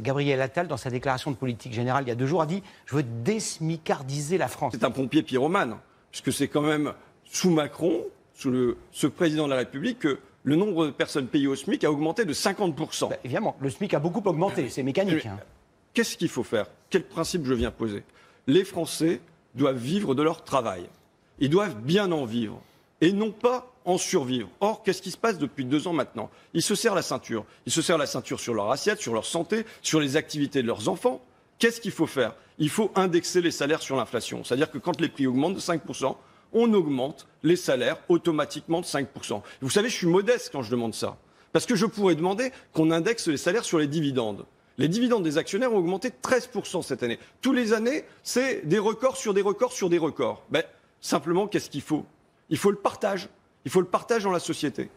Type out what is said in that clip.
Gabriel Attal, dans sa déclaration de politique générale il y a deux jours, a dit Je veux désmicardiser la France. C'est un pompier pyromane, puisque c'est quand même sous Macron, sous le, ce président de la République, que le nombre de personnes payées au SMIC a augmenté de 50%. Bah, évidemment, le SMIC a beaucoup augmenté, c'est mécanique. Hein. Qu'est-ce qu'il faut faire? Quel principe je viens poser? Les Français doivent vivre de leur travail. Ils doivent bien en vivre et non pas en survivre. Or, qu'est-ce qui se passe depuis deux ans maintenant? Ils se serrent la ceinture. Ils se serrent la ceinture sur leur assiette, sur leur santé, sur les activités de leurs enfants. Qu'est-ce qu'il faut faire? Il faut indexer les salaires sur l'inflation. C'est-à-dire que quand les prix augmentent de 5%, on augmente les salaires automatiquement de 5%. Vous savez, je suis modeste quand je demande ça. Parce que je pourrais demander qu'on indexe les salaires sur les dividendes. Les dividendes des actionnaires ont augmenté de 13% cette année. Tous les années, c'est des records sur des records sur des records. Ben, simplement, qu'est-ce qu'il faut? Il faut le partage. Il faut le partage dans la société.